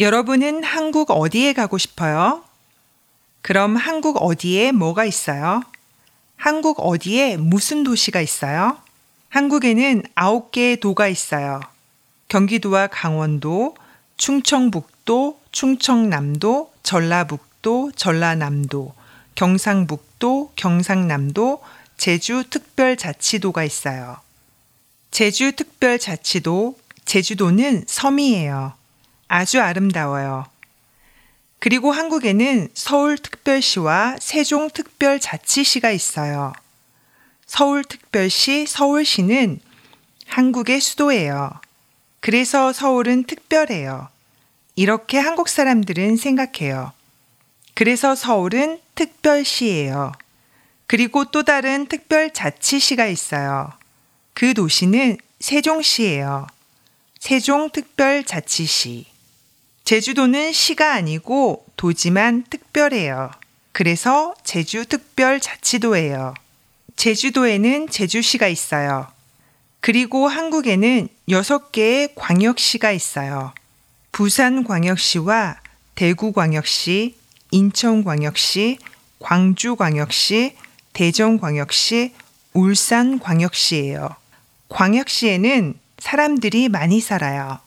여러분은 한국 어디에 가고 싶어요? 그럼 한국 어디에 뭐가 있어요? 한국 어디에 무슨 도시가 있어요? 한국에는 아홉 개의 도가 있어요. 경기도와 강원도, 충청북도, 충청남도, 전라북도, 전라남도, 경상북도, 경상남도, 제주특별자치도가 있어요. 제주특별자치도, 제주도는 섬이에요. 아주 아름다워요. 그리고 한국에는 서울특별시와 세종특별자치시가 있어요. 서울특별시, 서울시는 한국의 수도예요. 그래서 서울은 특별해요. 이렇게 한국 사람들은 생각해요. 그래서 서울은 특별시예요. 그리고 또 다른 특별자치시가 있어요. 그 도시는 세종시예요. 세종특별자치시. 제주도는 시가 아니고 도지만 특별해요. 그래서 제주특별자치도예요. 제주도에는 제주시가 있어요. 그리고 한국에는 6개의 광역시가 있어요. 부산광역시와 대구광역시, 인천광역시, 광주광역시, 대전광역시, 울산광역시예요. 광역시에는 사람들이 많이 살아요.